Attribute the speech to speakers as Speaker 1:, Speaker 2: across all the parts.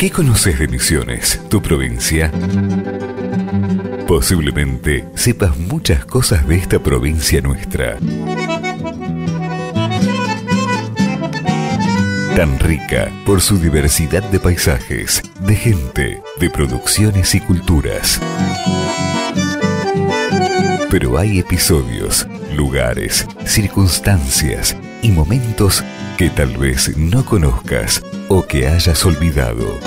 Speaker 1: ¿Qué conoces de Misiones, tu provincia? Posiblemente sepas muchas cosas de esta provincia nuestra. Tan rica por su diversidad de paisajes, de gente, de producciones y culturas. Pero hay episodios, lugares, circunstancias y momentos que tal vez no conozcas o que hayas olvidado.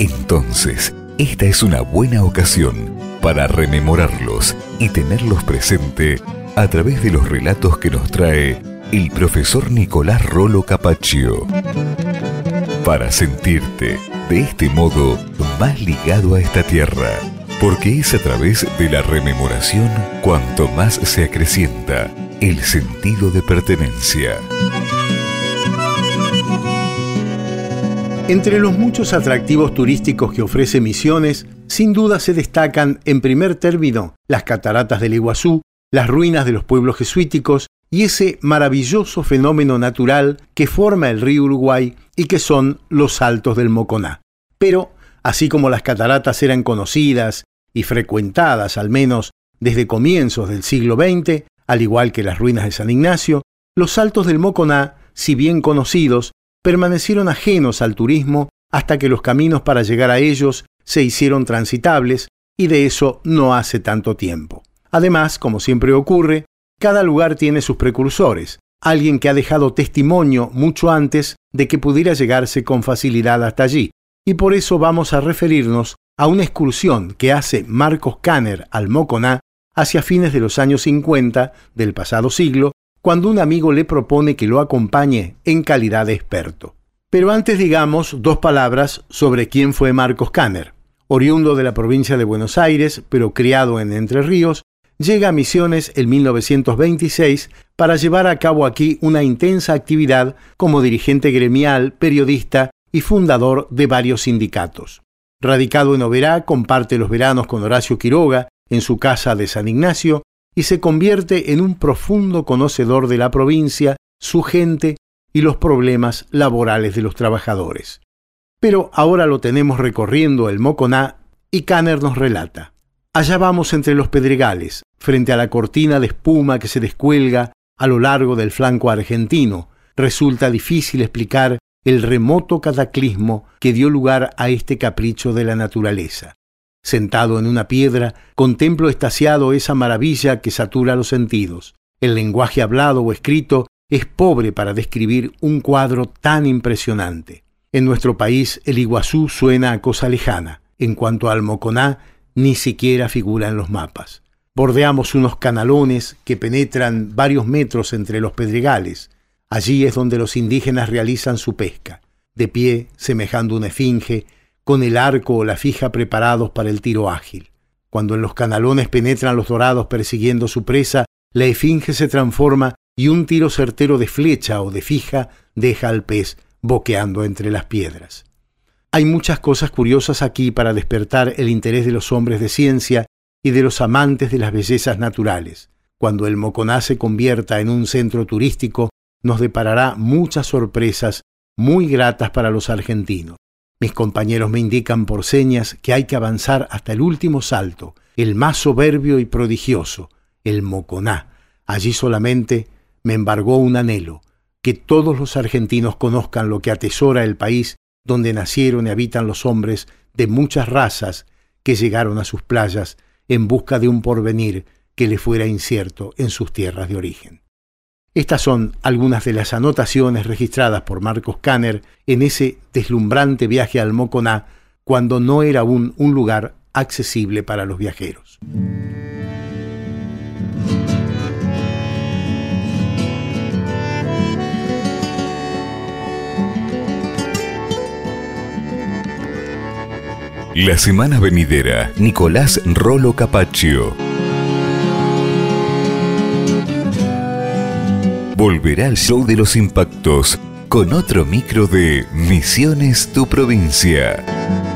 Speaker 1: Entonces, esta es una buena ocasión para rememorarlos y tenerlos presente a través de los relatos que nos trae el profesor Nicolás Rolo Capaccio. Para sentirte de este modo más ligado a esta tierra porque es a través de la rememoración cuanto más se acrecienta el sentido de pertenencia.
Speaker 2: Entre los muchos atractivos turísticos que ofrece Misiones, sin duda se destacan en primer término las cataratas del Iguazú, las ruinas de los pueblos jesuíticos y ese maravilloso fenómeno natural que forma el río Uruguay y que son los saltos del Moconá. Pero, así como las cataratas eran conocidas y frecuentadas al menos desde comienzos del siglo XX, al igual que las ruinas de San Ignacio, los saltos del Moconá, si bien conocidos, permanecieron ajenos al turismo hasta que los caminos para llegar a ellos se hicieron transitables, y de eso no hace tanto tiempo. Además, como siempre ocurre, cada lugar tiene sus precursores, alguien que ha dejado testimonio mucho antes de que pudiera llegarse con facilidad hasta allí, y por eso vamos a referirnos a una excursión que hace Marcos Kanner al Moconá hacia fines de los años 50 del pasado siglo, cuando un amigo le propone que lo acompañe en calidad de experto. Pero antes digamos dos palabras sobre quién fue Marcos Kanner. Oriundo de la provincia de Buenos Aires, pero criado en Entre Ríos, llega a Misiones en 1926 para llevar a cabo aquí una intensa actividad como dirigente gremial, periodista y fundador de varios sindicatos. Radicado en Oberá, comparte los veranos con Horacio Quiroga en su casa de San Ignacio y se convierte en un profundo conocedor de la provincia, su gente y los problemas laborales de los trabajadores. Pero ahora lo tenemos recorriendo el Moconá y Canner nos relata. Allá vamos entre los pedregales, frente a la cortina de espuma que se descuelga a lo largo del flanco argentino. Resulta difícil explicar el remoto cataclismo que dio lugar a este capricho de la naturaleza. Sentado en una piedra, contemplo estasiado esa maravilla que satura los sentidos. El lenguaje hablado o escrito es pobre para describir un cuadro tan impresionante. En nuestro país el Iguazú suena a cosa lejana. En cuanto al Moconá, ni siquiera figura en los mapas. Bordeamos unos canalones que penetran varios metros entre los pedregales. Allí es donde los indígenas realizan su pesca, de pie, semejando una esfinge, con el arco o la fija preparados para el tiro ágil. Cuando en los canalones penetran los dorados persiguiendo su presa, la esfinge se transforma y un tiro certero de flecha o de fija deja al pez boqueando entre las piedras. Hay muchas cosas curiosas aquí para despertar el interés de los hombres de ciencia y de los amantes de las bellezas naturales. Cuando el Moconá se convierta en un centro turístico, nos deparará muchas sorpresas muy gratas para los argentinos. Mis compañeros me indican por señas que hay que avanzar hasta el último salto, el más soberbio y prodigioso, el Moconá. Allí solamente me embargó un anhelo, que todos los argentinos conozcan lo que atesora el país donde nacieron y habitan los hombres de muchas razas que llegaron a sus playas en busca de un porvenir que le fuera incierto en sus tierras de origen. Estas son algunas de las anotaciones registradas por Marcos Kanner en ese deslumbrante viaje al Moconá cuando no era aún un lugar accesible para los viajeros.
Speaker 1: La semana venidera, Nicolás Rolo Capaccio. Volverá al show de los impactos con otro micro de Misiones Tu Provincia.